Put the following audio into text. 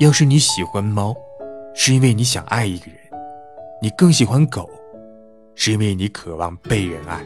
要是你喜欢猫是因为你想爱一个人你更喜欢狗是因为你渴望被人爱。